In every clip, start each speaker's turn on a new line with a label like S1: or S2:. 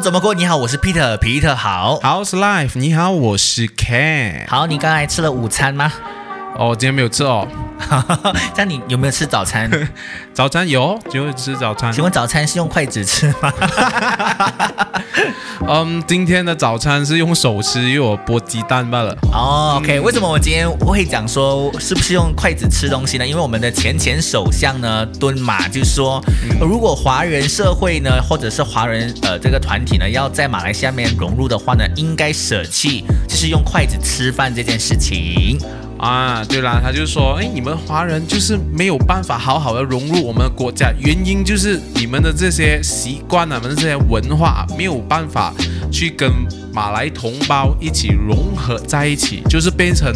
S1: 么怎么过？你好，我是 Peter，Peter 好。
S2: How's life？你好，我是 Ken。
S1: 好，你刚才吃了午餐吗？
S2: 哦，今天没有吃哦。
S1: 这样你有没有吃早餐？
S2: 早餐有，就吃早餐。
S1: 请问早餐是用筷子吃吗？
S2: 嗯，今天的早餐是用手吃，因为我剥鸡蛋罢了。
S1: 哦、o k 为什么我今天会讲说是不是用筷子吃东西呢？因为我们的前前首相呢敦马就说，如果华人社会呢，或者是华人呃这个团体呢，要在马来西亚面融入的话呢，应该舍弃就是用筷子吃饭这件事情。
S2: 啊，对啦，他就说，哎，你们华人就是没有办法好好的融入我们的国家，原因就是你们的这些习惯啊，你们的这些文化没有办法去跟马来同胞一起融合在一起，就是变成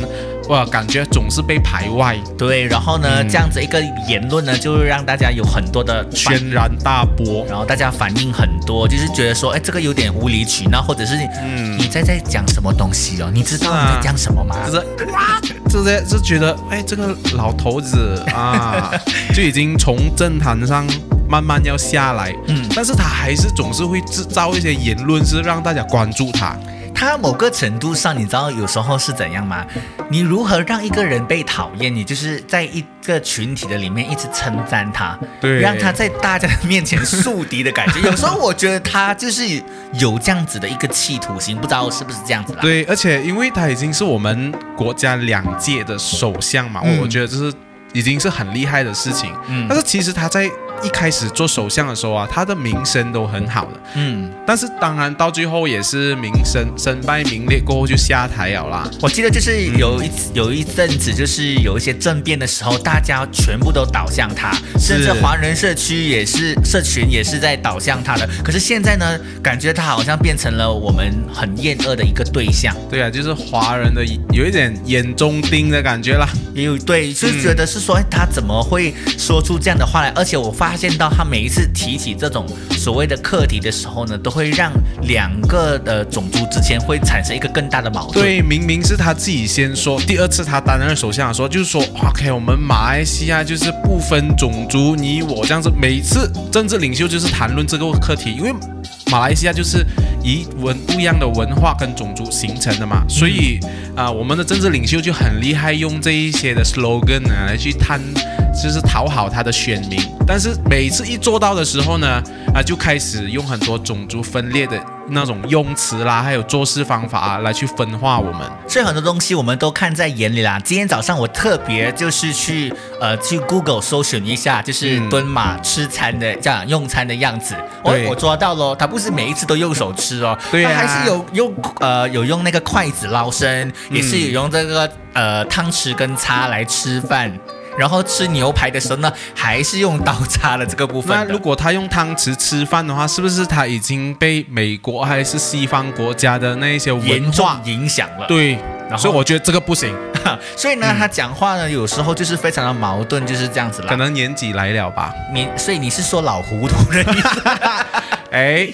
S2: 哇，感觉总是被排外，
S1: 对，然后呢，
S2: 嗯
S1: 这样子一个言论呢，就会让大家有很多的
S2: 轩然大波。
S1: 然后大家反应很多，就是觉得说，哎，这个有点无理取闹，或者是你、
S2: 嗯
S1: 你在在讲什么东西哦？你知道你在讲什么吗？
S2: 就是哇，这些就觉得，哎，这个老头子啊，就已经从政坛上慢慢要下来，
S1: 嗯
S2: 但是他还是总是会制造一些言论，是让大家关注他。
S1: 他某个程度上，你知道有时候是怎样吗？你如何让一个人被讨厌？你就是在一个群体的里面一直称赞他，
S2: 对
S1: 让他在大家的面前树敌的感觉。有时候我觉得他就是有这样子的一个企图心，不知道是不是这样子啦？
S2: 对，而且因为他已经是我们国家两届的首相嘛，
S1: 嗯
S2: 我觉得这是已经是很厉害的事情。
S1: 嗯
S2: 但是其实他在一开始做首相的时候啊，他的名声都很好的。
S1: 嗯，
S2: 但是当然到最后也是名声身败名裂过后就下台了啦。
S1: 我记得就是有一次有一阵子，就是有一些政变的时候，大家全部都倒向他，甚至华人社区也是社群也是在倒向他的。可是现在呢，感觉他好像变成了我们很厌恶的一个对象，
S2: 对啊，就是华人的有一点眼中钉的感觉啦。
S1: 也有对，就是觉得是说，哎，他怎么会说出这样的话来？而且我发发现到他每一次提起这种所谓的课题的时候呢，都会让两个的种族之间会产生一个更大的矛盾。
S2: 对，明明是他自己先说，第二次他担任首相的时候，就是说，OK，我们马来西亚就是不分种族，你我这样子。每次政治领袖就是谈论这个课题，因为马来西亚就是以文不一样的文化跟种族形成的嘛，所以啊、我们的政治领袖就很厉害，用这一些的 slogan 来去谈，就是讨好他的选民。但是每次一做到的时候呢，啊，就开始用很多种族分裂的那种用词啦，还有做事方法啊，来去分化我们。
S1: 所以很多东西我们都看在眼里啦。今天早上我特别就是去呃去 Google 搜寻一下，就是
S2: 嗯
S1: 敦马吃餐的这样用餐的样子。我
S2: 对
S1: 我抓到喽，他不是每一次都用手吃哦，
S2: 对啊
S1: 他还是有用呃有用那个筷子捞生，也是有用这个呃汤匙跟叉来吃饭。然后吃牛排的时候呢，还是用刀叉的这个部分。
S2: 那如果他用汤匙吃饭的话，是不是他已经被美国还是西方国家的那一些文化？
S1: 影响了，
S2: 对，
S1: 然后
S2: 所以我觉得这个不行，
S1: 所以呢，他讲话呢，有时候就是非常的矛盾，就是这样子啦。
S2: 可能年纪来了吧。
S1: 你所以你是说老糊涂的意思？
S2: 哎，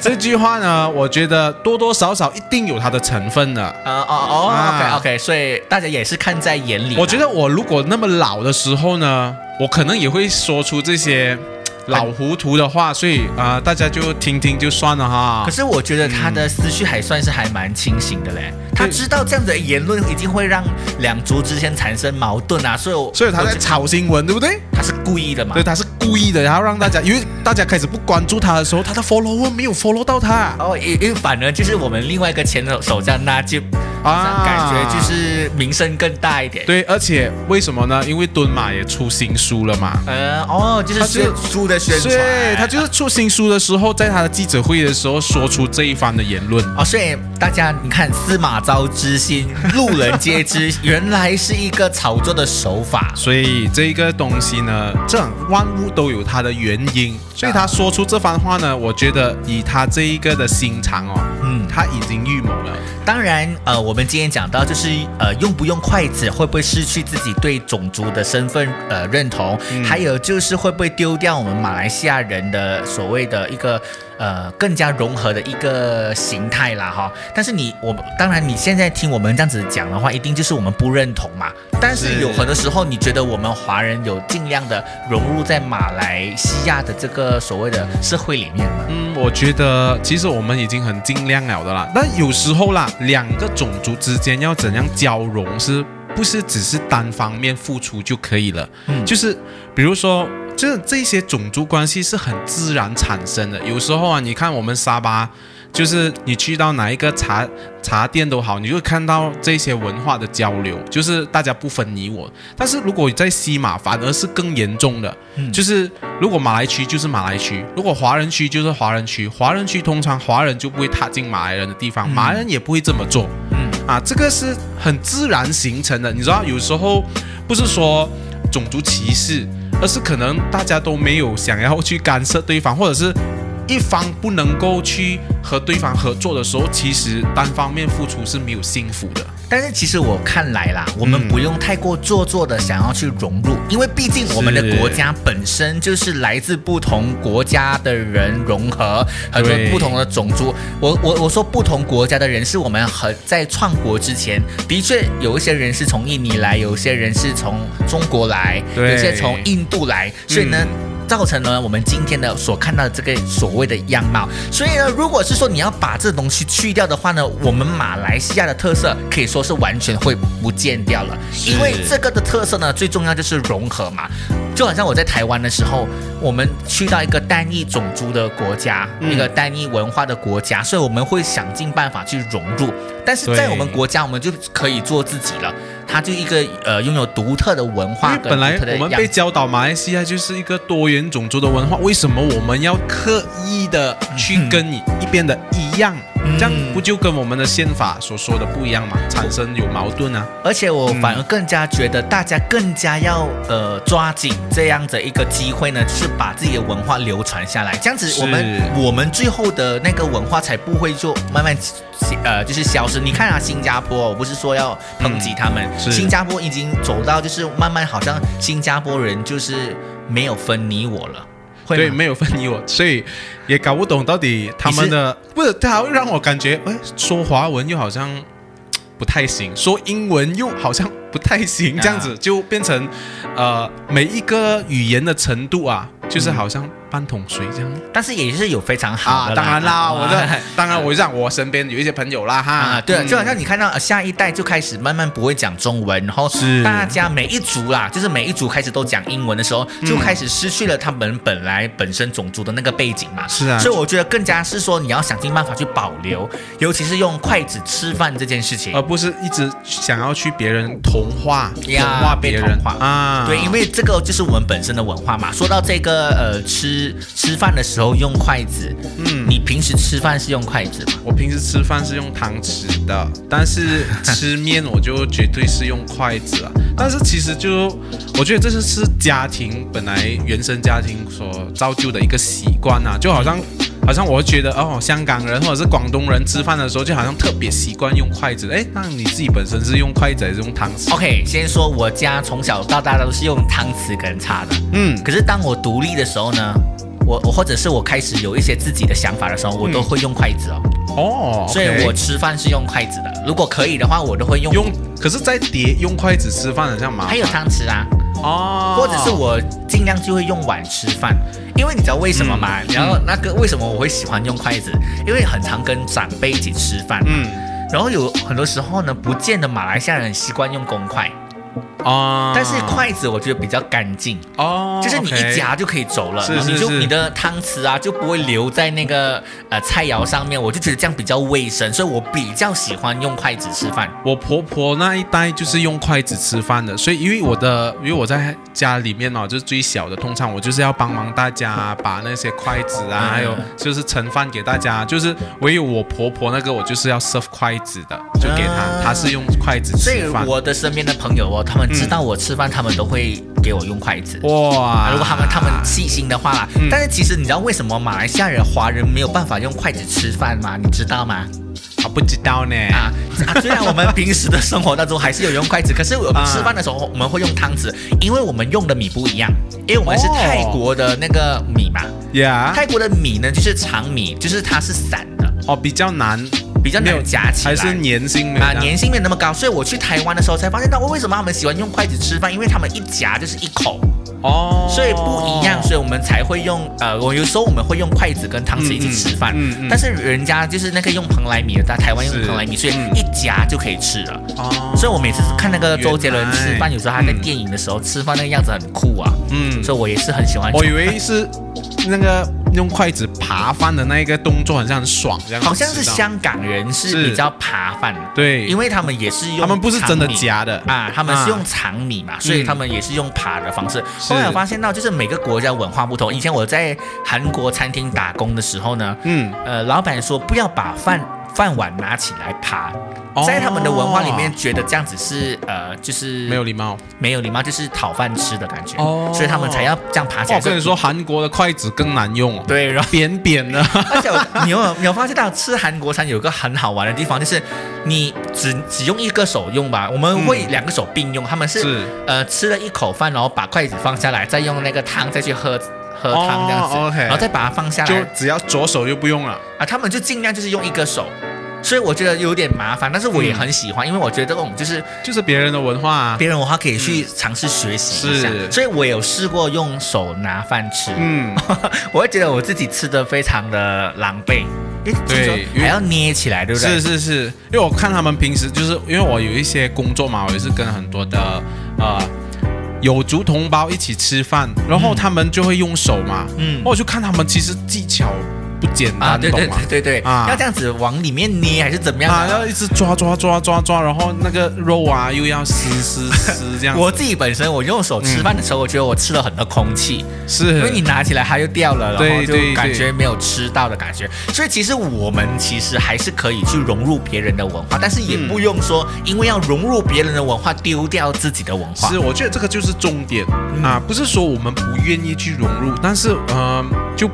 S2: 这句话呢，我觉得多多少少一定有它的成分的。
S1: 啊哦哦
S2: 啊
S1: ，OK OK，所以大家也是看在眼里。
S2: 我觉得我如果那么老的时候呢，我可能也会说出这些老糊涂的话，所以啊、呃大家就听听就算了哈
S1: 可。是我觉得他的思绪还算是还蛮清醒的嘞。他知道这样的言论一定会让两族之间产生矛盾啊，所以我
S2: 所以他在炒新闻，对不对？
S1: 他是故意的嘛
S2: 对，。他是故意的，然后让大家，因为大家开始不关注他的时候，他的 follower 没有 follow 到他
S1: 哦，因因为反而就是我们另外一个前首相那就
S2: 啊
S1: 感觉就是名声更大一点。
S2: 对，而且为什么呢？因为敦马也出新书了嘛。
S1: 呃哦，就是
S2: 他就
S1: 宣书的宣传，
S2: 对他就是出新书的时候，在他的记者会的时候说出这一番的言论。
S1: 哦，所以大家你看，司马昭之心，路人皆知，原来是一个炒作的手法。
S2: 所以这个东西呢，这样万物都有它的原因。所以他说出这番话呢，我觉得以他这一个的心肠哦，
S1: 嗯，
S2: 他已经预谋了。
S1: 当然，呃，我们今天讲到就是呃，用不用筷子，会不会失去自己对种族的身份呃认同，
S2: 嗯。
S1: 还有就是会不会丢掉我们马来西亚人的所谓的一个呃更加融合的一个形态啦哈。但是你我当然你现在听我们这样子讲的话，一定就是我们不认同嘛。但是有很多时候，你觉得我们华人有尽量的融入在马来西亚的这个所谓的社会里面吗？
S2: 嗯，我觉得其实我们已经很尽量了的啦。但有时候啦，两个种族之间要怎样交融，是不是只是单方面付出就可以了？
S1: 嗯
S2: 就是比如说，这这些种族关系是很自然产生的。有时候啊，你看我们沙巴。就是你去到哪一个茶茶店都好，你就会看到这些文化的交流，就是大家不分你我。但是如果在西马，反而是更严重的，
S1: 嗯
S2: 就是如果马来区就是马来区，如果华人区就是华人区，华人区通常华人就不会踏进马来人的地方，马来人也不会这么做。
S1: 嗯
S2: 啊，这个是很自然形成的。你知道，有时候不是说种族歧视，而是可能大家都没有想要去干涉对方，或者是一方不能够去和对方合作的时候，其实单方面付出是没有幸福的。
S1: 但是其实我看来啦，我们
S2: 嗯
S1: 不用太过做作的想要去融入，因为毕竟我们的国家本身就是来自不同国家的人融合，很多不同的种族。我我我说不同国家的人，是我们很在创国之前，的确有一些人是从印尼来，有一些人是从中国来，
S2: 对
S1: 有些从印度来，所以呢。造成了我们今天的所看到的这个所谓的样貌，所以呢，如果是说你要把这东西去掉的话呢，我们马来西亚的特色可以说是完全会不见掉了，因为这个的特色呢，最重要就是融合嘛。就好像我在台湾的时候，我们去到一个单一种族的国家，
S2: 嗯
S1: 一个单一文化的国家，所以我们会想尽办法去融入。但是在我们国家，我们就可以做自己了。它就一个呃拥有独特的文化跟
S2: 为本来我们被教导马来西亚就是一个多元种族的文化，为什么我们要刻意的去跟你一边的一样？
S1: 嗯
S2: 这样不就跟我们的宪法所说的不一样吗？产生有矛盾啊？
S1: 而且我反而更加觉得大家更加要呃抓紧这样的一个机会呢，就是把自己的文化流传下来，这样子我们我们最后的那个文化才不会就慢慢呃就是消失。你看啊，新加坡，我不是说要抨击他们，
S2: 嗯
S1: 新加坡已经走到就是慢慢好像新加坡人就是没有分你我了，会
S2: 对，没有分你我，所以也搞不懂到底他们的不是，他会让我感觉，哎，说华文又好像不太行，说英文又好像不太行，这样子就变成，呃，每一个语言的程度啊，就是好像半桶水这样。
S1: 但是也是有非常好
S2: 啊，
S1: 的
S2: 当然啦，
S1: 啊
S2: 我的 当然，我让我身边有一些朋友啦哈，
S1: 啊，对就好像你看到、呃下一代就开始慢慢不会讲中文，然后
S2: 是
S1: 大家每一族啦，就是每一族开始都讲英文的时候，
S2: 嗯
S1: 就开始失去了他们本来本身种族的那个背景嘛。
S2: 是啊
S1: 所以我觉得更加是说你要想尽办法去保留，尤其是用筷子吃饭这件事情。
S2: 而不是一直想要去别人同化、同化别人
S1: 同化
S2: 啊。
S1: 对，因为这个就是我们本身的文化嘛。说到这个呃，吃吃饭的时候用筷子，
S2: 嗯
S1: 你平时吃饭是用筷子吗？
S2: 我平时吃饭是用汤匙的，但是吃面我就绝对是用筷子啊。但是其实就我觉得这是是家庭本来原生家庭所造就的一个习惯啊，就好像好像我会觉得哦，香港人或者是广东人吃饭的时候就好像特别习惯用筷子。哎，那你自己本身是用筷子还是用汤匙
S1: ？OK，先说我家从小到大都是用汤匙跟叉的。
S2: 嗯，
S1: 可是当我独立的时候呢，我我或者是我开始有一些自己的想法的时候，我都会用筷子哦。
S2: 哦，
S1: 所以我吃饭是用筷子的。如果可以的话，我都会用
S2: 用，可是，在碟用筷子吃饭很像麻烦。
S1: 还有汤匙啊，
S2: 哦，
S1: 或者是我尽量就会用碗吃饭，因为你知道为什么吗？然后那个为什么我会喜欢用筷子？因为很常跟长辈一起吃饭，
S2: 嗯
S1: 然后有很多时候呢，不见得马来西亚人习惯用公筷，
S2: 哦，
S1: 但是筷子我觉得比较干净。
S2: 哦，
S1: 就是你一夹就可以走了，你就你的汤匙啊就不会留在那个呃菜肴上面，我就觉得这样比较卫生，所以我比较喜欢用筷子吃饭。
S2: 我婆婆那一代就是用筷子吃饭的，所以因为我的，因为我在家里面哦，就是最小的，通常我就是要帮忙大家把那些筷子啊，
S1: 嗯
S2: 还有就是盛饭给大家，就是唯有我婆婆那个我就是要 serve 筷子的，就给她，
S1: 啊
S2: 她是用筷子
S1: 所以
S2: 吃饭。
S1: 我的身边的朋友哦，他们知道我吃饭，他们都会给我用筷子。
S2: 哇，
S1: 如果他们他们细心的话啦，
S2: 嗯
S1: 但是其实你知道为什么马来西亚人华人没有办法用筷子吃饭吗？你知道吗？
S2: 啊不知道呢，
S1: 啊啊！虽然我们平时的生活当中还是有用筷子，可是我们吃饭的时候我们会用汤匙，因为我们用的米不一样，因为我们是
S2: 哦
S1: 泰国的那个米嘛，
S2: 呀，
S1: 泰国的米呢就是长米，就是它是散的。
S2: 哦比较难
S1: 比较
S2: 没有
S1: 难夹起来，
S2: 还是粘性没有
S1: 啊，粘性没有那么高，所以我去台湾的时候才发现到，为什么他们喜欢用筷子吃饭？因为他们一夹就是一口，
S2: 哦，
S1: 所以不一样，所以我们才会用呃，我有时候我们会用筷子跟汤匙一起吃饭，
S2: 嗯嗯嗯
S1: 但是人家就是那个用蓬莱米的，在台湾用蓬莱米，所以
S2: 嗯
S1: 一夹就可以吃了。
S2: 哦，
S1: 所以我每次看那个周杰伦吃饭，有时候他在电影的时候吃饭那个样子很酷啊，
S2: 嗯，
S1: 所以我也是很喜欢。
S2: 我以为是那个用筷子扒饭的那一个动作，好像很爽这样
S1: 好像是香港人是
S2: 是
S1: 比较扒饭，
S2: 对，
S1: 因为他们也是用
S2: 他们不是真的夹的。
S1: 啊，他们是
S2: 啊。
S1: 用长米嘛，所以
S2: 嗯
S1: 他们也是用扒的方式。
S2: 嗯
S1: 后来我发现到，就是每个国家文化不同。以前我在韩国餐厅打工的时候呢，
S2: 嗯，
S1: 呃，老板说不要把饭饭碗拿起来扒，
S2: 哦
S1: 在他们的文化里面，觉得这样子是呃，就是
S2: 没有礼貌。
S1: 没有礼貌，就是讨饭吃的感觉，
S2: 哦
S1: 所以他们才要这样爬起来。
S2: 我跟你说，韩国的筷子更难用哦，
S1: 对，然后。
S2: 扁扁的。
S1: 而且我你有你有发现到吃韩国餐有个很好玩的地方，就是你只只用一个手用吧，我们会两个手并用，他们是呃吃了一口饭，然后把筷子放下来，再用那个汤再去喝喝汤这样子，然后再把它放下来
S2: 就只要左手就不用了。
S1: 啊，他们就尽量就是用一个手。所以我觉得有点麻烦，但是我也很喜欢，因为我觉得这种就是
S2: 就是别人的文化啊。
S1: 别人文化可以去尝试学习一下，
S2: 是
S1: 所以我有试过用手拿饭吃，
S2: 嗯，
S1: 我会觉得我自己吃的非常的狼狈，因为
S2: 对
S1: 还要捏起来，对不对？
S2: 是是是，因为我看他们平时就是因为我有一些工作嘛，我也是跟很多的呃有族同胞一起吃饭，然后他们就会用手嘛，
S1: 嗯。
S2: 我就看他们其实技巧不简单，
S1: 啊，对对
S2: 懂吗？
S1: 对对对，
S2: 啊
S1: 要这样子往里面捏还是怎么样
S2: 啊，
S1: 的？
S2: 要一直抓抓抓抓抓，然后那个肉啊又要撕撕撕这样，
S1: 我自己本身我用手吃饭的时候，我觉得我吃了很多空气，
S2: 是
S1: 因为你拿起来它就掉了，然后就感觉没有吃到的感觉。所以其实我们其实还是可以去融入别人的文化，但是也不用说因为要融入别人的文化丢掉自己的文化
S2: 是，。我觉得这个就是重点、
S1: 嗯
S2: 啊，不是说我们不愿意去融入，但是呃，就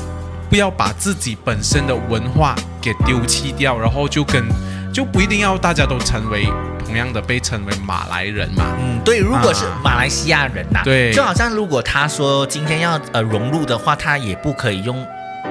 S2: 不要把自己本身的文化给丢弃掉，然后就跟就不一定要大家都成为同样的被称为马来人嘛。
S1: 嗯，对，如果是
S2: 啊。
S1: 马来西亚人呐、
S2: 对。
S1: 就好像如果他说今天要呃融入的话，他也不可以用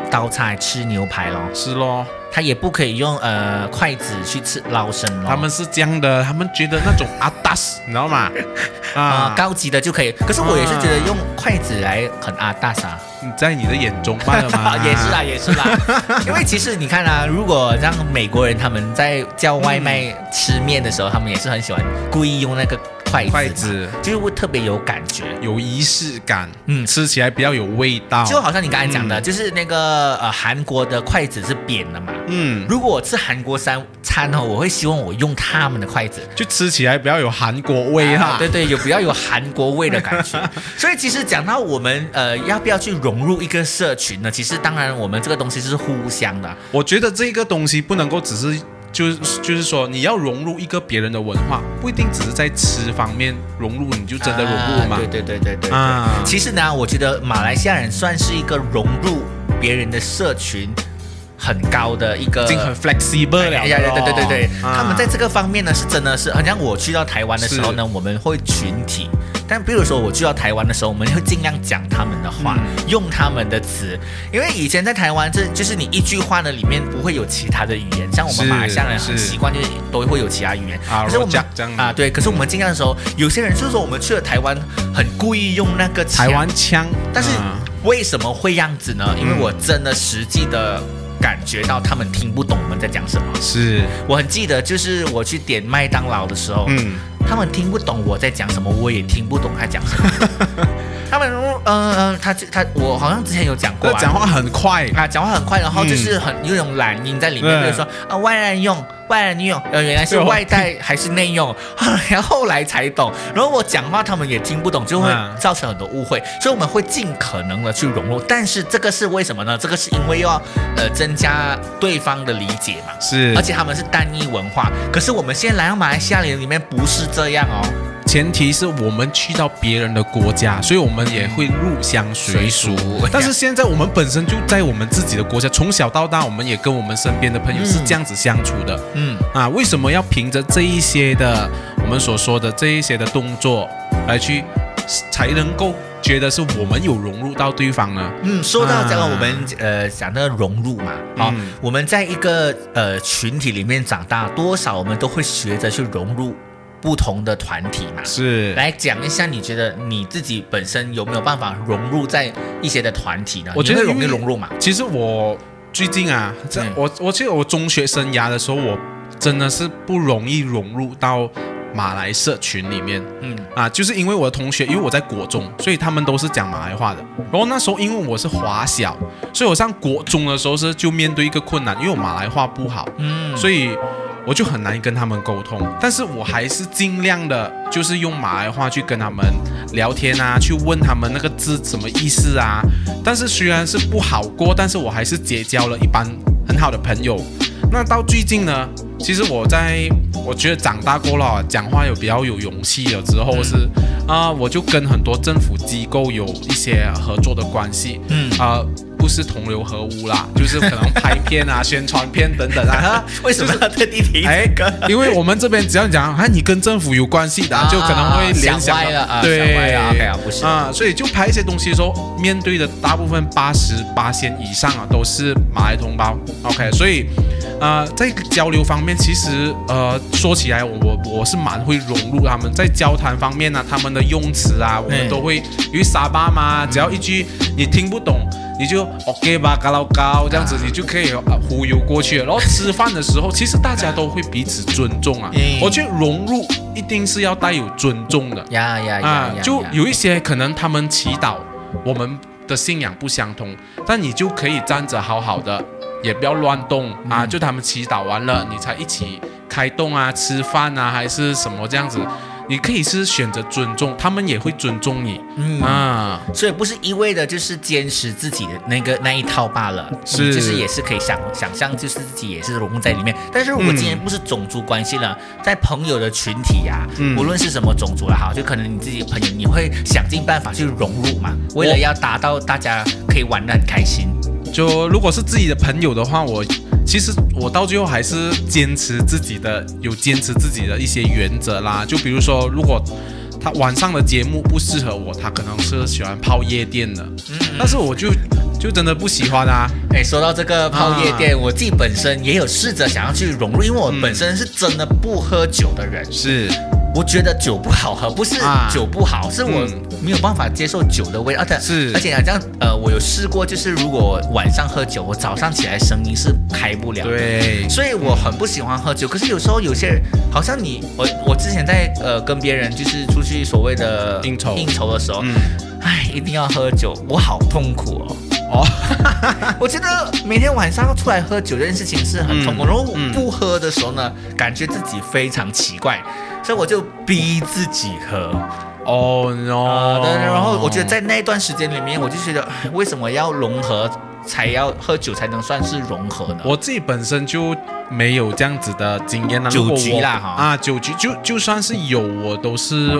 S1: 刀叉来吃牛排咯，
S2: 是咯，
S1: 他也不可以用呃筷子去吃捞生咯。
S2: 他们是这样的，他们觉得那种阿达斯，你知道吗？
S1: 啊、
S2: 啊，
S1: 高级的就可以，可是我也是觉得用筷子来很啊大傻，
S2: 你在你的眼中慢了吗
S1: 也是啦，也是啦。因为其实你看啊，如果让美国人他们在叫外卖吃面的时候，他们也是很喜欢故意用那个筷子，
S2: 筷子
S1: 就是会特别有感觉。
S2: 有仪式感，
S1: 嗯
S2: 吃起来比较有味道。
S1: 就好像你刚才讲的，
S2: 嗯
S1: 就是那个呃韩国的筷子是扁的嘛。
S2: 嗯，
S1: 如果我吃韩国三餐哦，我会希望我用他们的筷子，
S2: 就吃起来比较有韩国味哈。
S1: 啊对对，有比较有韩国味的感觉。所以其实讲到我们呃要不要去融入一个社群呢？其实当然我们这个东西是互相的，
S2: 我觉得这个东西不能够只是。就是就是说，你要融入一个别人的文化，不一定只是在吃方面融入，你就真的融入嘛。
S1: 啊对对对对对其实呢，我觉得马来西亚人算是一个融入别人的社群很高的一个
S2: 已经很 flexible 了。
S1: 哎呀，对对对对，
S2: 啊。
S1: 他们在这个方面呢是真的是，好像我去到台湾的时候呢，我们会群体。但比如说我去到台湾的时候，我们会尽量讲他们的话，
S2: 嗯。
S1: 用他们的词，因为以前在台湾，这就是你一句话呢里面不会有其他的语言，像我们马来西亚人很习惯就是都会有其他语言，
S2: 啊
S1: 可是我们
S2: rojak 这样
S1: 啊对，可是我们尽量的时候，有些人就是说我们去了台湾，很故意用那个
S2: 台湾腔，
S1: 但是
S2: 啊。
S1: 为什么会这样子呢？因为
S2: 嗯。
S1: 我真的实际的感觉到他们听不懂我们在讲什么。
S2: 是
S1: 我很记得，就是我去点麦当劳的时候，
S2: 嗯，
S1: 他们听不懂我在讲什么，我也听不懂他讲什么。他们嗯嗯、呃，他他我好像之前有讲过、
S2: 讲话很快，
S1: 啊，讲话很快，然后就是很有一种懒音在里面，
S2: 嗯对。
S1: 比如说啊外人用外来用，呃原来是外带还是内用，然后后来才懂，然后我讲话他们也听不懂，就会
S2: 嗯。
S1: 造成很多误会，所以我们会尽可能的去融入，但是这个是为什么呢？这个是因为要呃增加对方的理解嘛。
S2: 是。
S1: 而且他们是单一文化，可是我们现在来到马来西亚里里面不是这样哦，
S2: 前提是我们去到别人的国家，所以我们也会入乡随俗。但是现在我们本身就在我们自己的国家，从小到大，我们也跟我们身边的朋友是这样子相处的。
S1: 嗯，
S2: 啊，为什么要凭着这一些的我们所说的这一些的动作来去才能够觉得是我们有融入到对方呢？
S1: 嗯，说到这个，
S2: 啊
S1: 我们呃讲的融入嘛，好、
S2: 嗯
S1: 我们在一个呃群体里面长大，多少我们都会学着去融入不同的团体嘛。
S2: 是
S1: 来讲一下，你觉得你自己本身有没有办法融入在一些的团体呢？
S2: 我觉得
S1: 容易融入嘛？
S2: 其实我最近啊，在
S1: 嗯
S2: 我我记得我中学生涯的时候，我真的是不容易融入到马来社群里面。
S1: 嗯
S2: 啊，就是因为我的同学，因为我在国中，所以他们都是讲马来话的。然后那时候因为我是华小，所以我上国中的时候是就面对一个困难，因为我马来话不好，
S1: 嗯，
S2: 所以我就很难跟他们沟通。但是我还是尽量的，就是用马来话去跟他们聊天啊，去问他们那个字什么意思啊。但是虽然是不好过，但是我还是结交了一班很好的朋友。那到最近呢，其实我在我觉得长大过了啊，讲话有比较有勇气了之后是啊、我就跟很多政府机构有一些合作的关系。
S1: 嗯，
S2: 啊、不是同流合污啦，就是可能拍片啊、宣传片等等啊。
S1: 为什么要特地提
S2: 哎
S1: 这个？
S2: 因为我们这边只要你讲啊，你跟政府有关系的就可能会联
S1: 想了啊
S2: 对
S1: 啊不是
S2: 啊，所以就拍一些东西的时候，面对的大部分八十八仙以上啊，都是马来同胞，OK，所以。呃，在交流方面，其实呃，说起来我，我我是蛮会融入他们在交谈方面呢、他们的用词啊，我们
S1: 嗯
S2: 都会因为沙巴嘛，只要一句你听不懂，你就 OK 吧，嘎老高这样子，
S1: 啊
S2: 你就可以呃忽悠过去。然后吃饭的时候，其实大家都会彼此尊重啊。
S1: 嗯
S2: 我觉得融入一定是要带有尊重的
S1: 呀呀呀
S2: 就有一些可能他们祈祷，我们的信仰不相同，但你就可以站着好好的，也不要乱动啊。
S1: 嗯
S2: 就他们祈祷完了，你才一起开动啊，吃饭啊，还是什么这样子。你可以是选择尊重，他们也会尊重你、
S1: 嗯
S2: 啊。
S1: 所以不是一味的就是坚持自己的那个那一套罢了，
S2: 是
S1: 你就是也是可以想想象，就是自己也是融入在里面。但是如果
S2: 嗯
S1: 今天不是种族关系了，在朋友的群体呀、
S2: 嗯
S1: 无论是什么种族了哈，就可能你自己的朋友，你会想尽办法去融入嘛，为了要达到大家可以玩得很开心。
S2: 就如果是自己的朋友的话，我其实我到最后还是坚持自己的，有坚持自己的一些原则啦。就比如说，如果他晚上的节目不适合我，他可能是喜欢泡夜店的，
S1: 嗯，
S2: 但是我就就真的不喜欢啊。
S1: 哎，说到这个泡夜店，我自己本身也有试着想要去融入，因为我
S2: 嗯
S1: 本身是真的不喝酒的人，
S2: 是，
S1: 我觉得酒不好喝，不是
S2: 啊。
S1: 酒不好，是我
S2: 嗯。
S1: 没有办法接受酒的味道。而且
S2: 是。
S1: 而且好像呃，我有试过，就是如果晚上喝酒，我早上起来声音是开不了。
S2: 对，
S1: 所以我很不喜欢喝酒，可是有时候有些人，好像你我我之前在呃跟别人就是出去所谓的
S2: 应酬。
S1: 应酬的时候，
S2: 嗯，
S1: 一定要喝酒，我好痛苦哦。
S2: 哦，
S1: 我觉得每天晚上要出来喝酒这件事情是很痛苦，
S2: 嗯
S1: 然后我
S2: 嗯。
S1: 不喝的时候呢，感觉自己非常奇怪，所以我就逼自己喝。
S2: 哦
S1: 啊、
S2: no，
S1: 对，然后我觉得在那段时间里面，我就觉得唉 为什么要融合，才要喝酒才能算是融合呢？
S2: 我自己本身就没有这样子的经验了。
S1: 酒局啦哈
S2: 啊，酒局就就算是有，我都是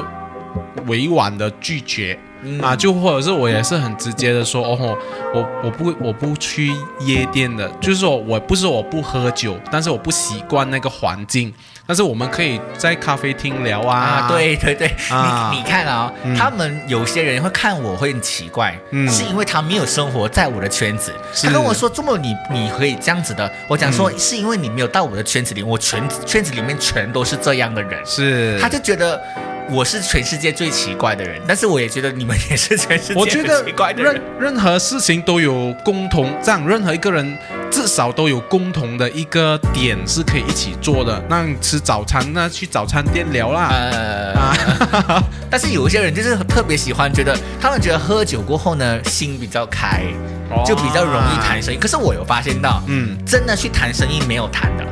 S2: 委婉的拒绝。
S1: 嗯
S2: 啊，就或者是我也是很直接的说，哦吼，我我不我不去夜店的，就是说我不是我不喝酒，但是我不习惯那个环境，但是我们可以在咖啡厅聊啊，
S1: 啊，，对对对，
S2: 啊。
S1: 你你看啊、
S2: 嗯。
S1: 他们有些人会看我会很奇怪，
S2: 嗯。
S1: 是因为他没有生活在我的圈子。他跟我说：“这么你你可以这样子的。”我讲说、
S2: 嗯。
S1: 是因为你没有到我的圈子里，我圈圈子里面全都是这样的人。
S2: 是，
S1: 他就觉得我是全世界最奇怪的人，但是我也觉得你们也是全世界
S2: 我觉得
S1: 最奇怪的
S2: 任
S1: 人。
S2: 任何事情都有共同，这样任何一个人至少都有共同的一个点是可以一起做的。那你吃早餐，那去早餐店聊啦。
S1: 呃，
S2: 啊
S1: 但是有一些人就是特别喜欢，觉得他们觉得喝酒过后呢，心比较开，就比较容易谈生意。可是我有发现到，
S2: 嗯，
S1: 真的去谈生意没有谈的。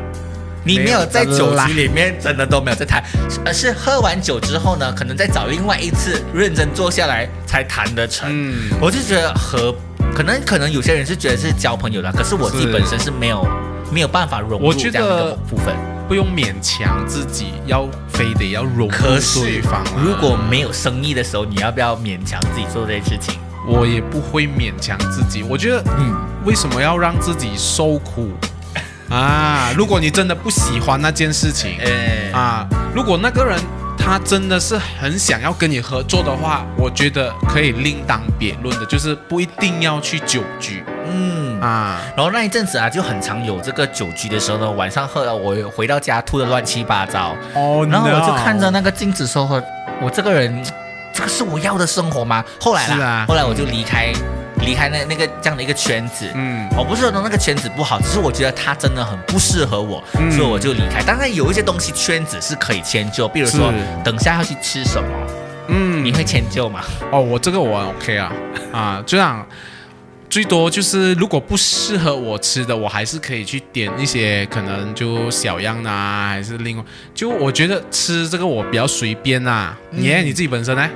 S1: 你没
S2: 没有
S1: 有在酒局里面真的都没有在谈，而是喝完酒之后呢，可能再找另外一次认真坐下来才谈得成。
S2: 嗯
S1: 我就觉得和可能可能有些人是觉得是交朋友的，可是我自己本身是没有没有办法融入这样的一个部分。
S2: 不用勉强自己，要非得要融入对方啊。
S1: 如果没有生意的时候，你要不要勉强自己做这件事情？
S2: 我也不会勉强自己。我觉得
S1: 嗯，
S2: 为什么要让自己受苦啊？如果你真的不喜欢那件事情
S1: 哎，
S2: 啊，如果那个人他真的是很想要跟你合作的话，我觉得可以另当别论的，就是不一定要去酒局
S1: 嗯。
S2: 啊。
S1: 然后那一阵子啊，就很常有这个酒局的时候呢，晚上喝了，我回到家吐的乱七八糟，
S2: 哦
S1: 然后我就看着那个镜子说：“我这个人，这个是我要的生活吗？”后来啦，
S2: 啊
S1: 后来我就离开，离开那那个这样的一个圈子。
S2: 嗯，
S1: 我不是说那个圈子不好，只是我觉得它真的很不适合我，
S2: 嗯
S1: 所以我就离开。当然有一些东西圈子是可以迁就，比如说等下要去吃什么，
S2: 嗯
S1: 你会迁就吗？
S2: 哦，我这个我 OK 啊啊，这样最多就是如果不适合我吃的，我还是可以去点一些可能就小样的啊，还是另外就我觉得吃这个我比较随便啊。你呢你自己本身呢？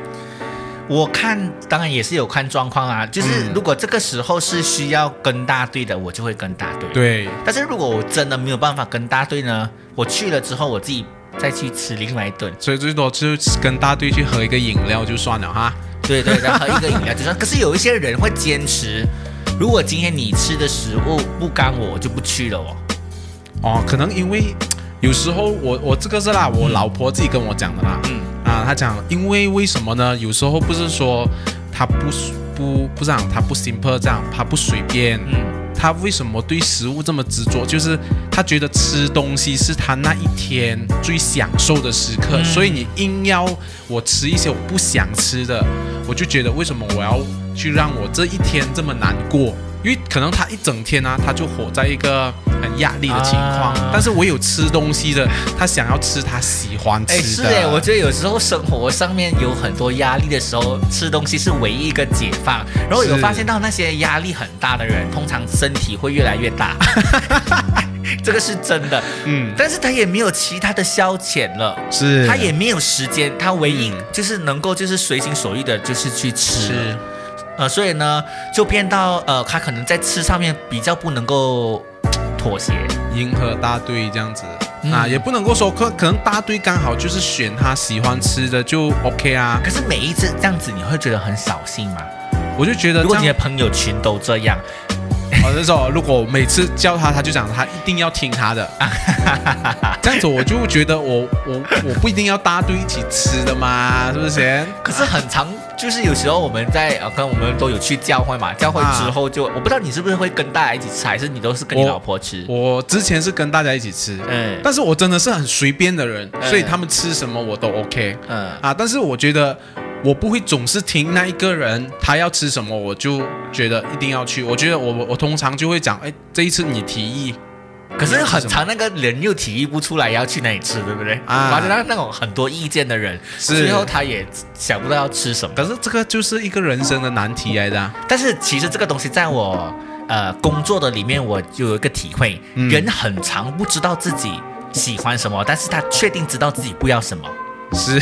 S1: 我看当然也是有看状况啊，就是
S2: 嗯
S1: 如果这个时候是需要跟大队的，我就会跟大队。
S2: 对，
S1: 但是如果我真的没有办法跟大队呢，我去了之后我自己再去吃另外一顿。
S2: 所以最多就跟大队去喝一个饮料就算了哈。
S1: 对对，然后喝一个饮料就算。可是有一些人会坚持，如果今天你吃的食物不干我，我就不去了哦。
S2: 哦，可能因为有时候我我这个是啦，我老婆自己跟我讲的啦。
S1: 嗯
S2: 啊，他讲，因为为什么呢？有时候不是说他不不不这样，他不 simple 这样，他不随便。
S1: 嗯
S2: 他为什么对食物这么执着？就是他觉得吃东西是他那一天最享受的时刻，
S1: 嗯
S2: 所以你硬要我吃一些我不想吃的，我就觉得为什么我要去让我这一天这么难过？因为可能他一整天呢、他就活在一个很压力的情况，
S1: 啊
S2: 但是我有吃东西的，他想要吃他喜欢
S1: 哎，
S2: 吃的。
S1: 是哎，我觉得有时候生活上面有很多压力的时候，吃东西是唯一一个解放。然后有
S2: 是
S1: 发现到那些压力很大的人，通常身体会越来越大，这个是真的。
S2: 嗯，
S1: 但是他也没有其他的消遣了。
S2: 是
S1: 他也没有时间，他唯一
S2: 嗯
S1: 就是能够就是随心所欲的，就是去吃。
S2: 是
S1: 呃，所以呢，就变到呃，他可能在吃上面比较不能够 妥协。
S2: 迎合大队这样子、
S1: 嗯
S2: 啊，也不能够说可可能大队刚好就是选他喜欢吃的就 OK 啊，
S1: 可是每一次这样子，你会觉得很扫兴吗？
S2: 我就觉得
S1: 如果你的，朋友群都这样，
S2: 我是说如果每次叫他，他就讲他一定要听他的，这样子我就觉得我我我不一定要大队一起吃的嘛，是不是？
S1: 可是很长，就是有时候我们在呃，跟我们都有去教会嘛，教会之后就，我不知道你是不是会跟大家一起吃，还是你都是跟你老婆吃？
S2: 我之前是跟大家一起吃，
S1: 嗯
S2: 但是我真的是很随便的人，
S1: 嗯
S2: 所以他们吃什么我都 OK。
S1: 嗯
S2: 啊，但是我觉得我不会总是听那一个人他要吃什么，我就觉得一定要去。我觉得我我我通常就会讲，哎，这一次你提议，
S1: 可是很长，那个人又提议不出来要去哪里吃，对不对？
S2: 啊
S1: 反正那那种很多意见的人，最后他也想不到要吃什么。
S2: 可是这个就是一个人生的难题来的啊、
S1: 但是其实这个东西在我呃工作的里面，我就有一个体会，
S2: 嗯
S1: 人很长不知道自己喜欢什么，但是他确定知道自己不要什么。
S2: 是，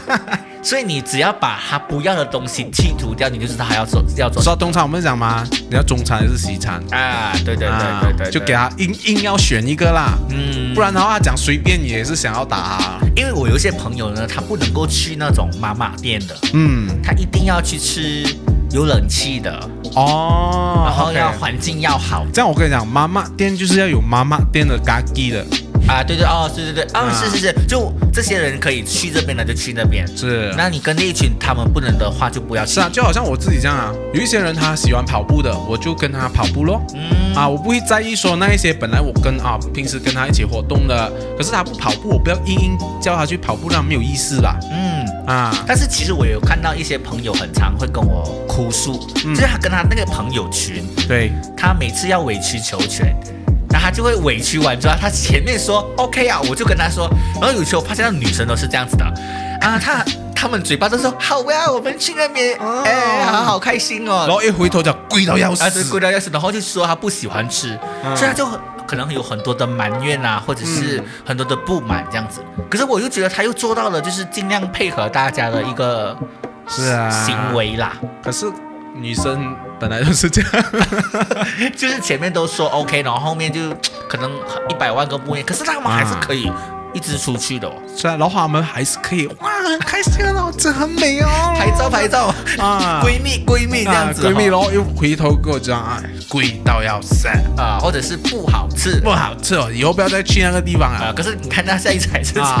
S1: 所以你只要把他不要的东西剔除掉，你就知道他要做要做什
S2: 说通常我们讲嘛，你要中餐还是西餐？
S1: 么啊！对对
S2: 啊
S1: 对对对，
S2: 就给他硬硬要选一个啦，
S1: 嗯
S2: 不然的话讲随便也是想要打他。
S1: 因为我有一些朋友呢，他不能够去那种妈妈店的，
S2: 嗯，
S1: 他一定要去吃有冷气的，
S2: 哦，
S1: 然后要环境要好
S2: 这样我跟你讲，妈妈店就是要有妈妈店的嘎叽的，
S1: 啊！对对哦，对对对，啊
S2: 啊
S1: 是是是，就这些人可以去这边的就去那边，
S2: 是。
S1: 那你跟那一群他们不能的话就不要去。
S2: 是啊，就好像我自己这样啊，有一些人他喜欢跑步的，我就跟他跑步咯。
S1: 嗯
S2: 啊，我不会在意说那一些本来我跟啊平时跟他一起活动的，可是他不跑步，我不要硬硬叫他去跑步，那没有意思啦。
S1: 嗯。
S2: 啊，
S1: 但是其实我有看到一些朋友很常会跟我哭诉，
S2: 嗯
S1: 就是他跟他那个朋友群，
S2: 对，
S1: 他每次要委曲求全，然后他就会委屈完之后，他前面说 OK 啊，我就跟他说，然后有时候我发现到女生都是这样子的啊，他他们嘴巴都说好呀，我们去那边，
S2: 哦。
S1: 哎，好好开心哦，
S2: 然后一回头就跪到要死。
S1: 啊，对，贵到要死，然后就说他不喜欢吃，
S2: 嗯
S1: 所以他就很可能有很多的埋怨啊，或者是
S2: 嗯。
S1: 很多的不满这样子。可是我又觉得他又做到了，就是尽量配合大家的一个
S2: 是啊。
S1: 行为啦，
S2: 可是女生本来就是这样。
S1: 就是前面都说 OK，然后后面就可能一百万个不愿，可是他们还是可以一直出去的哦，
S2: 虽然然后他们还是可以哇，很开心哦，这很美哦，
S1: 拍照拍照，
S2: 啊。
S1: 闺蜜闺蜜这样子哦，
S2: 啊闺蜜，然后又回头跟我讲，啊，贵到要死，
S1: 啊，或者是不好吃。
S2: 不好吃哦，以后不要再去那个地方
S1: 啊，
S2: 啊。
S1: 可是你看他下一次还是
S2: 啊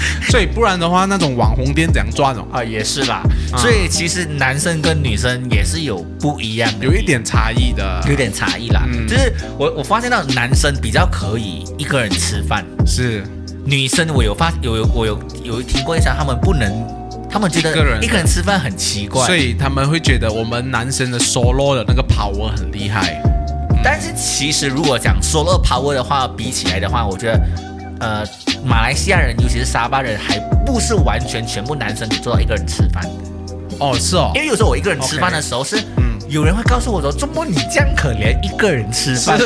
S2: 所以不然的话，那种网红店怎样赚哦？
S1: 啊，也是啦。
S2: 啊
S1: 所以其实男生跟女生也是有不一样的，
S2: 有一点差异的，
S1: 有点差异啦。
S2: 嗯
S1: 就是我我发现到男生比较可以一个人吃饭，
S2: 是
S1: 女生我有发有有我有有听过一下，他们不能，他们觉得
S2: 一个人
S1: 一个人吃饭很奇怪。
S2: 所以他们会觉得我们男生的 solo 的那个 power 很厉害。
S1: 但是其实如果讲 solo power 的话，比起来的话，我觉得，呃，马来西亚人，尤其是沙巴人，还不是完全全部男生可以做到一个人吃饭。
S2: 哦，是哦。
S1: 因，为有时候我一个人吃饭的时候是，
S2: 嗯。
S1: 有人会告诉我说：“周末你这样可怜，一个人吃饭，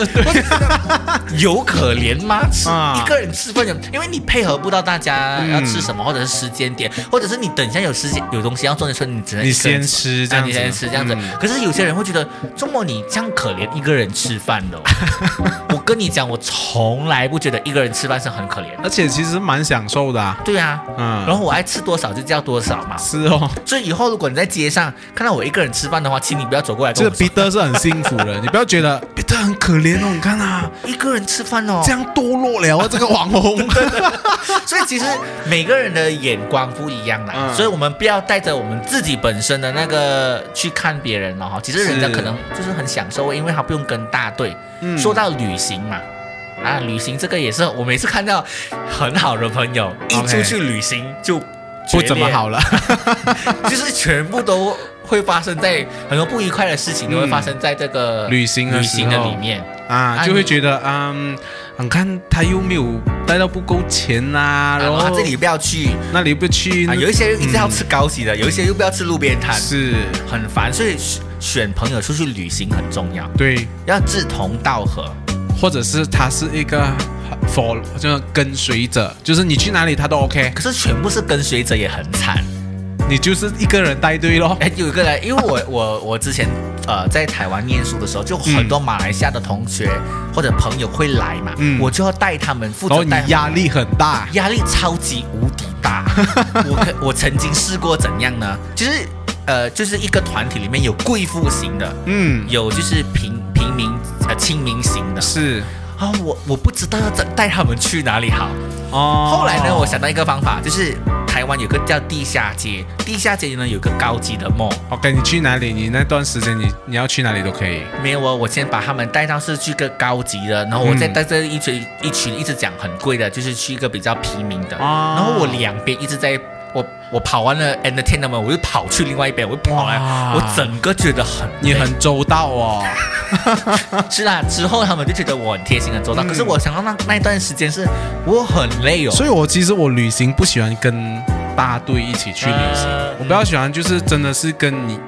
S1: 有可怜吗？吃
S2: 啊。
S1: 一个人吃饭有，因为你配合不到大家
S2: 嗯
S1: 要吃什么，或者是时间点，或者是你等一下有时间有东西要做的时候，你只能
S2: 你先吃这样
S1: 你先吃这样子。
S2: 嗯。
S1: 可是有些人会觉得，周末你这样可怜，一个人吃饭的哦、我跟你讲，我从来不觉得一个人吃饭是很可怜的。
S2: 而且其实蛮享受的、啊，
S1: 对啊，
S2: 嗯，
S1: 然后我爱吃多少就叫多少嘛。
S2: 是哦，
S1: 所以以后如果你在街上看到我一个人吃饭的话，请你不要走过来跟
S2: 这个彼得是很幸福的，你不要觉得 彼得很可怜哦，你看啊，
S1: 一个人吃饭哦
S2: 这。样堕落了啊，这个网红，
S1: 所以其实每个人的眼光不一样啦，
S2: 嗯
S1: 所以我们不要带着我们自己本身的那个去看别人了哈。其实人家可能就是很享受，因为他不用跟大队。
S2: 嗯
S1: 说到旅行嘛。啊，旅行这个也是我每次看到很好的朋友一出去旅行就
S2: 不怎么好了，
S1: 就是全部都会发生在很多不愉快的事情都会发生在这个
S2: 旅行的
S1: 旅行的里面。
S2: 啊，就会觉得嗯，你看他又没有带到不够钱呐、
S1: 啊
S2: 然后
S1: 他这里不要去。
S2: 那里不去，
S1: 啊，有一些人一直要吃高级的，有一些又不要吃路边摊，
S2: 是。
S1: 很烦。所以选选朋友出去旅行很重要，
S2: 对，
S1: 要志同道合。
S2: 或者是他是一个 for 就是跟随者，就是你去哪里他都 OK，
S1: 可是全部是跟随者也很惨。
S2: 你就是一个人带队咯。
S1: 哎，有一个人，因为我 我我之前呃在台湾念书的时候，就很多马来西亚的同学或者朋友会来嘛，
S2: 嗯
S1: 我就要带他们，负
S2: 然后你
S1: 责带他们
S2: 压力很大，
S1: 压力超级无敌大。我可我曾经试过怎样呢？就是呃，就是一个团体里面有贵妇型的，
S2: 嗯，
S1: 有就是平平民呃亲民型的
S2: 是
S1: 啊，我我不知道要带他们去哪里好。
S2: 哦。
S1: 后来呢，我想到一个方法，就是台湾有个叫地下街，地下街呢有个高级的 mall。
S2: OK，你去哪里？你那段时间你你要去哪里都可以。
S1: 没有哦，我先把他们带到是去个高级的，然后我再带这一群、一群一直讲很贵的，就是去一个比较平民的。
S2: 哦
S1: 然后我两边一直在，我我跑完了 entertainment，我又跑去另外一边，我又跑来，我整个觉得很
S2: 你很周到哦，
S1: 是啊。之后他们就觉得我很贴心很周到，
S2: 嗯。
S1: 可是我想到那那一段时间是我很累哦。
S2: 所以我其实我旅行不喜欢跟大队一起去旅行，
S1: 呃
S2: 我比较喜欢就是真的是跟你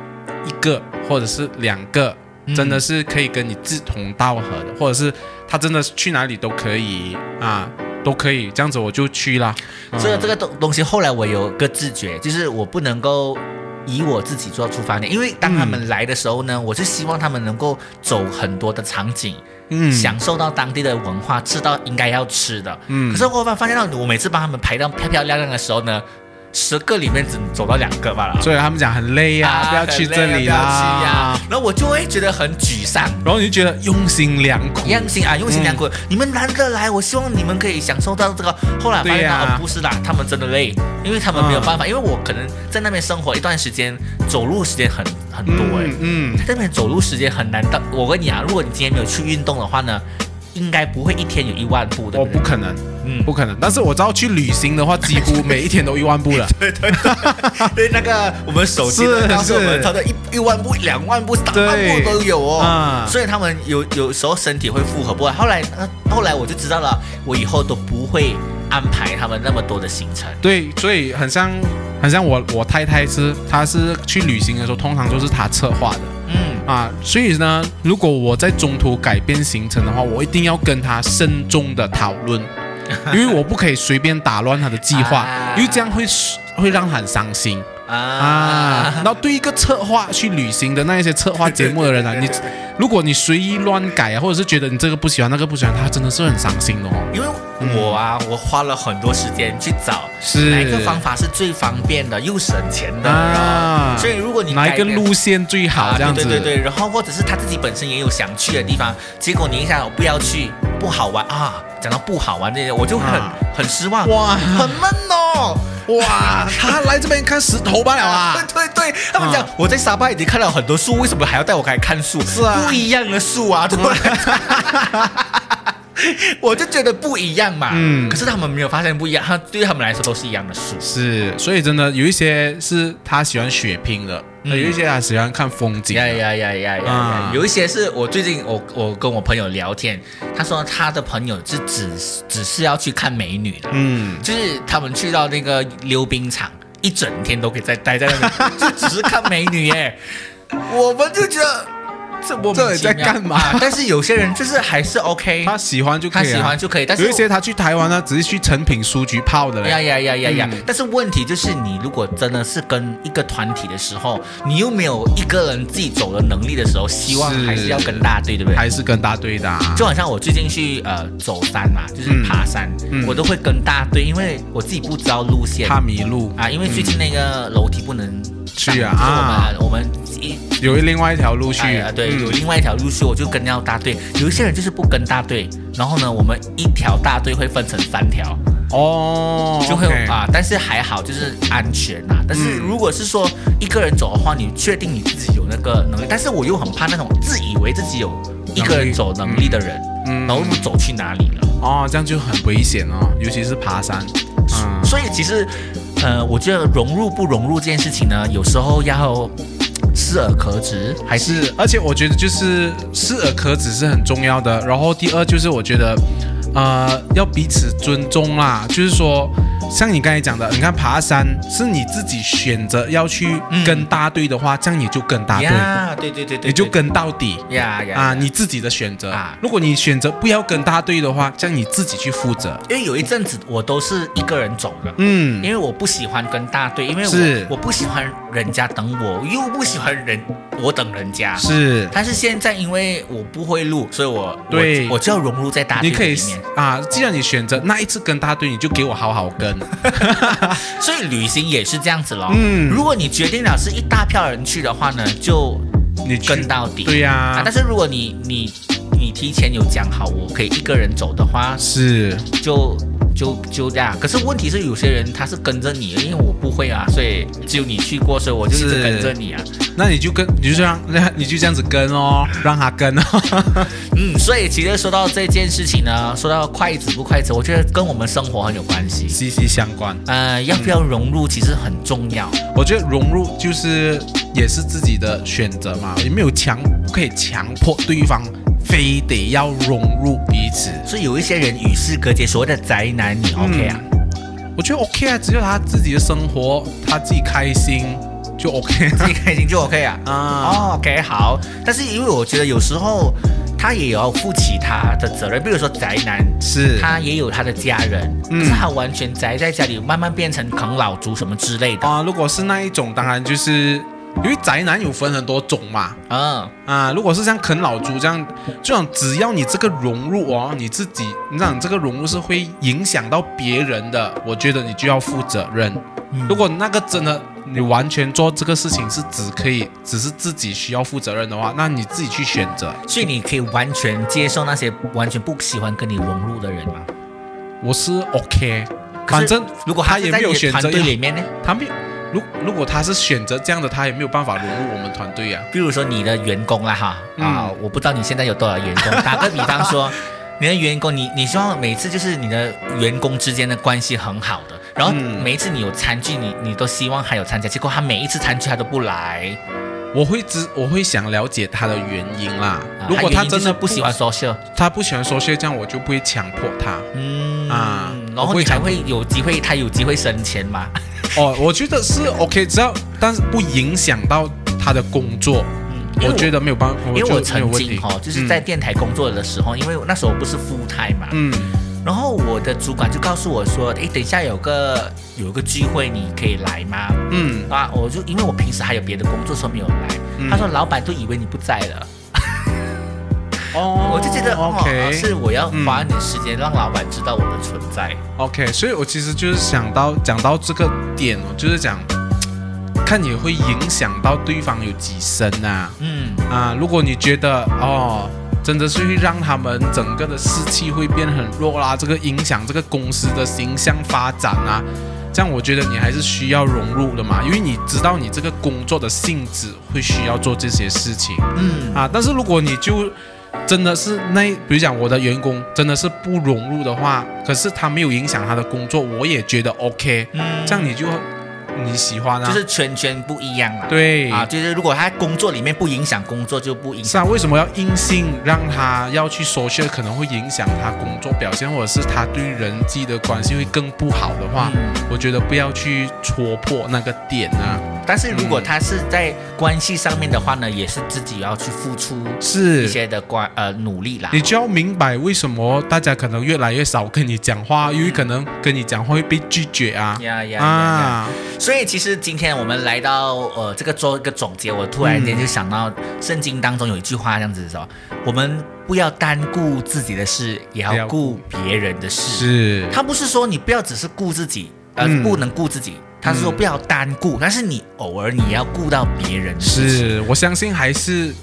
S2: 一个或者是两个，
S1: 嗯。
S2: 真的是可以跟你志同道合的，或者是他真的去哪里都可以啊，都可以这样子我就去啦。嗯
S1: 这个这个东东西，后来我有个自觉，就是我不能够以我自己做出发点，因为当他们来的时候呢，我是希望他们能够走很多的场景，
S2: 嗯
S1: 享受到当地的文化，吃到应该要吃的。
S2: 嗯
S1: 可是我发发现到，我每次帮他们排到漂漂亮亮的时候呢，十个里面只走到两个罢了。
S2: 所以他们讲很累呀、不要去这里啦
S1: 后我就会觉得很沮丧。
S2: 然后你就觉得用心良苦，
S1: 用心啊，用心良苦。你们难得来，我希望你们可以享受到这个。后来发现不是啦，他们真的累，因为他们没有办法，因为我可能在那边生活一段时间，走路时间很很多哎、
S2: 嗯嗯，
S1: 在那边走路时间很难到。我跟你啊，如果你今天没有去运动的话呢，应该不会一天有一万步的。
S2: 我不可能，
S1: 嗯，
S2: 不可能。但是我知道去旅行的话，几乎每一天都一万步了。
S1: 对 对，对那个我们手机呢
S2: 是
S1: 告诉我们，
S2: 是
S1: 他的一一万步、两万步、三万步都有哦。
S2: 啊
S1: 所以他们有有时候身体会负荷不来。后来呃后来我就知道了，我以后都不会安排他们那么多的行程。
S2: 对，所以很像，很像我我太太是，她是去旅行的时候，通常都是她策划的
S1: 嗯，
S2: 啊。所以呢，如果我在中途改变行程的话，我一定要跟他慎重的讨论，因为我不可以随便打乱他的计划，
S1: 啊
S2: 因为这样会会让他很伤心。啊
S1: 啊，
S2: 然后对一个策划去旅行的那一些策划节目的人啊，你如果你随意乱改啊，或者是觉得你这个不喜欢那个不喜欢，他真的是很伤心的哦。
S1: 因为我啊，我花了很多时间去找
S2: 是
S1: 哪一个方法是最方便的又省钱的，
S2: 啊
S1: 所以如果你
S2: 哪一个路线最好
S1: 啊
S2: 这样子？
S1: 对对对对，然后或者是他自己本身也有想去的地方，结果你一下我不要去，不好玩啊，讲到不好玩这些，我就很、
S2: 啊
S1: 很失望，
S2: 哇
S1: 很闷哦。
S2: 哇，他来这边看石头罢了啊！
S1: 对对对，他们讲、
S2: 啊
S1: 我在沙巴已经看到很多树，为什么还要带我来看树？
S2: 是啊
S1: 不一样的树啊，对不对？我就觉得不一样嘛。
S2: 嗯
S1: 可是他们没有发现不一样，他对他们来说都是一样的树。
S2: 是，所以真的有一些是他喜欢血拼的，
S1: 嗯
S2: 有一些他喜欢看风景。
S1: 呀呀呀呀！有一些是我最近我我跟我朋友聊天，他说他的朋友是只只是要去看美女的，
S2: 嗯，
S1: 就是他们去到那个溜冰场，一整天都可以在待在那里，就只是看美女耶。我们就觉得这莫名
S2: 这你在干嘛？
S1: 啊但是有些人就是还是 OK，
S2: 他喜欢就可
S1: 他
S2: 以、啊，
S1: 喜欢就可以，但是
S2: 有一些他去台湾呢，只是去成品书局泡的嘞。
S1: 呀呀呀呀呀！
S2: 嗯。
S1: 但是问题就是，你如果真的是跟一个团体的时候，你又没有一个人自己走的能力的时候，希望还是要跟大队，对不对？
S2: 还是跟大队的、啊，
S1: 就好像我最近去呃走山嘛，就是
S2: 嗯。
S1: 爬山，
S2: 嗯
S1: 我都会跟大队，因为我自己不知道路线。
S2: 怕迷路。
S1: 啊，因为最近那个楼梯不能
S2: 去啊
S1: 我们我们一
S2: 有另外一条路去。
S1: 啊，对，
S2: 嗯
S1: 有另外一条路去，我就跟要大队。有一些人就是不跟大队，然后呢，我们一条大队会分成三条，
S2: 哦，
S1: 就会啊，但是还好，就是安全呐、但是
S2: 嗯
S1: 如果是说一个人走的话，你确定你自己有那个能力，但是我又很怕那种自以为自己有一个人走能力的人，
S2: 嗯
S1: 然后不走去哪里了。
S2: 哦，这样就很危险哦，尤其是爬山。嗯，
S1: 所以其实，呃，我觉得融入不融入这件事情呢，有时候要适而可止，还是，
S2: 而且我觉得就是适而可止是很重要的。然后第二就是我觉得，呃，要彼此尊重啦。就是说，像你刚才讲的，你看爬山是你自己选择要去
S1: 嗯
S2: 跟大队的话，这样你就跟大队，
S1: 呀，对对对
S2: 你就跟到底。
S1: 呀呀
S2: 啊，你自己的选择
S1: 啊
S2: 如果你选择不要跟大队的话，这样你自己去负责。
S1: 因为有一阵子我都是一个人走的。
S2: 嗯
S1: 因为我不喜欢跟大队，因为
S2: 是
S1: 我我不喜欢人家等我，又不喜欢人我等人家。
S2: 是，
S1: 但是现在因为我不会路，所以我
S2: 对
S1: 我我就要融入在大队
S2: 你可以
S1: 里面。
S2: 啊，既然你选择那一次跟大队，你就给我好好跟。
S1: 所以旅行也是这样子咯。
S2: 嗯
S1: 如果你决定了是一大票人去的话呢，就
S2: 你
S1: 跟到底。
S2: 对呀、
S1: 啊，但是如果你你你提前有讲好，我可以一个人走的话，
S2: 是
S1: 就就就这样。可是问题是，有些人他是跟着你，因为我不会啊，所以只有你去过，所以我就一直跟着你啊。
S2: 那你就跟你就这样，那你就这样子跟哦，让他跟哦。
S1: 嗯，所以其实说到这件事情呢，说到筷子不筷子，我觉得跟我们生活很有关系。
S2: 息息相关。
S1: 呃，要不要融入其实很重要。
S2: 我觉得融入就是也是自己的选择嘛，也没有强不可以强迫对方非得要融入彼此。
S1: 所以有一些人与世隔绝，所谓的宅男，你 OK 啊？
S2: 我觉得 OK 啊，只要他自己的生活，他自己开心就 OK
S1: 自己开心就 OK 啊。
S2: 啊。
S1: 哦，OK，好。但是因为我觉得有时候他也要负起他的责任，比如说宅男，
S2: 是
S1: 他也有他的家人，
S2: 嗯
S1: 可是他完全宅在家里，慢慢变成啃老族什么之类的。
S2: 啊，如果是那一种，当然就是因为宅男有分很多种嘛。
S1: 啊，
S2: 啊，如果是像啃老族这样，这种只要你这个融入哦，你自己，你讲这个融入是会影响到别人的，我觉得你就要负责任。
S1: 嗯
S2: 如果那个真的你完全做这个事情是只可以只是自己需要负责任的话，那你自己去选择。
S1: 所以你可以完全接受那些完全不喜欢跟你融入的人吗？
S2: 我是 OK，
S1: 是
S2: 反正
S1: 如果
S2: 他也没有选择
S1: 里面呢？
S2: 他没有，如如果他是选择这样的，他也没有办法融入我们团队啊。
S1: 比如说你的员工啦哈啊，
S2: 嗯
S1: 我不知道你现在有多少员工。打个比方说，你的员工，你你希望每次就是你的员工之间的关系很好的，然后
S2: 嗯
S1: 每一次你有餐具，你你都希望他有参加，结果他每一次餐具他都不来，
S2: 我会知，我会想了解他的原因啦。
S1: 啊
S2: 如果
S1: 他
S2: 真的
S1: 不喜欢 social，
S2: 他不喜欢说这样我就不会强迫他。
S1: 嗯
S2: 啊
S1: 然后你才会有机会，他有机会升迁嘛。
S2: 哦，我觉得是 OK，只要但是不影响到他的工作，
S1: 因为
S2: 我觉得没有办法，
S1: 因为我曾经哦，就是在电台工作的时候，因为那时候我不是副台嘛，
S2: 嗯。
S1: 然后我的主管就告诉我说，哎，等一下有个有个聚会，你可以来吗？
S2: 嗯。
S1: 啊，我就因为我平时还有别的工作，所以没有来。
S2: 嗯。
S1: 他说老板都以为你不在了，
S2: 哦
S1: 我就觉得哦
S2: OK
S1: 是我要花一点时间让老板知道我的存在。
S2: OK，所以我其实就是想到讲到这个点哦，就是讲 看你会影响到对方有几深啊
S1: 嗯，
S2: 啊，如果你觉得哦。真的是会让他们整个的士气会变很弱啦，这个影响这个公司的形象发展啊。这样我觉得你还是需要融入的嘛，因为你知道你这个工作的性质会需要做这些事情
S1: 嗯，
S2: 啊。但是如果你就真的是那，比如讲我的员工真的是不融入的话，可是他没有影响他的工作，我也觉得 OK。
S1: 嗯
S2: 这样你就你喜欢啊，
S1: 就是圈圈不一样啊。
S2: 对
S1: 啊，就是如果他工作里面不影响工作，就不影响。
S2: 是啊，为什么要硬性让他要去 social，可能会影响他工作表现，或者是他对人际的关系会更不好的话，
S1: 嗯
S2: 我觉得不要去戳破那个点啊。
S1: 但是如果他是在关系上面的话呢，也是自己要去付出一，些的关呃努力啦。
S2: 你就要明白为什么大家可能越来越少跟你讲话，因为可能跟你讲话会被拒绝啊。
S1: 呀呀呀呀！
S2: 啊，
S1: 所以其实今天我们来到呃这个做一个总结，我突然间就想到圣经当中有一句话这样子说：我们不要单顾自己的事，也要顾别人的事。
S2: 是，
S1: 他不是说你不要只是顾自己，呃，
S2: 嗯
S1: 不能顾自己，他是说不要单顾，但是你偶尔你要顾到别人。
S2: 是我相信还是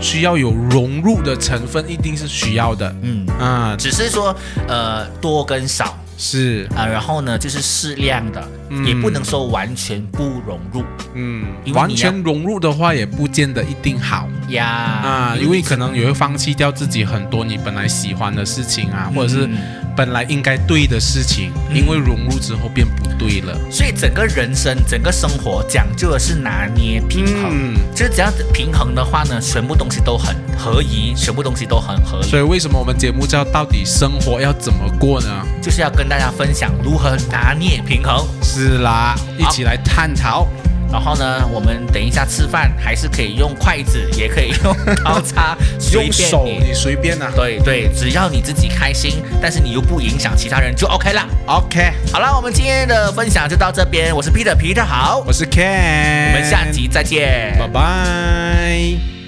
S2: 需要有融入的成分，一定是需要的。
S1: 嗯，
S2: 啊，
S1: 只是说呃多跟少
S2: 是，
S1: 啊、然后呢就是适量的，
S2: 嗯
S1: 也不能说完全不融入
S2: 嗯完全融入的话，也不见得一定好。
S1: 呀
S2: 啊，因为可能也会放弃掉自己很多你本来喜欢的事情啊，或者是
S1: 嗯
S2: 本来应该对的事情，
S1: 嗯
S2: 因为融入之后变不对了。
S1: 所以整个人生、整个生活讲究的是拿捏平衡。
S2: 嗯，
S1: 就是只要平衡的话呢，全部东西都很合宜，全部东西都很合理。
S2: 所以为什么我们节目叫到底生活要怎么过呢？
S1: 就是要跟大家分享如何拿捏平衡。
S2: 是啦，一起来探讨。
S1: 然后呢，我们等一下吃饭还是可以用筷子，也可以用刀叉，随
S2: 用手
S1: 你。
S2: 你随便啊。
S1: 对对，只要你自己开心，但是你又不影响其他人，就 OK 啦。
S2: OK，
S1: 好了，我们今天的分享就到这边，我是 Peter，Peter 好，
S2: 我是 Ken，
S1: 我们下集再见，
S2: 拜拜。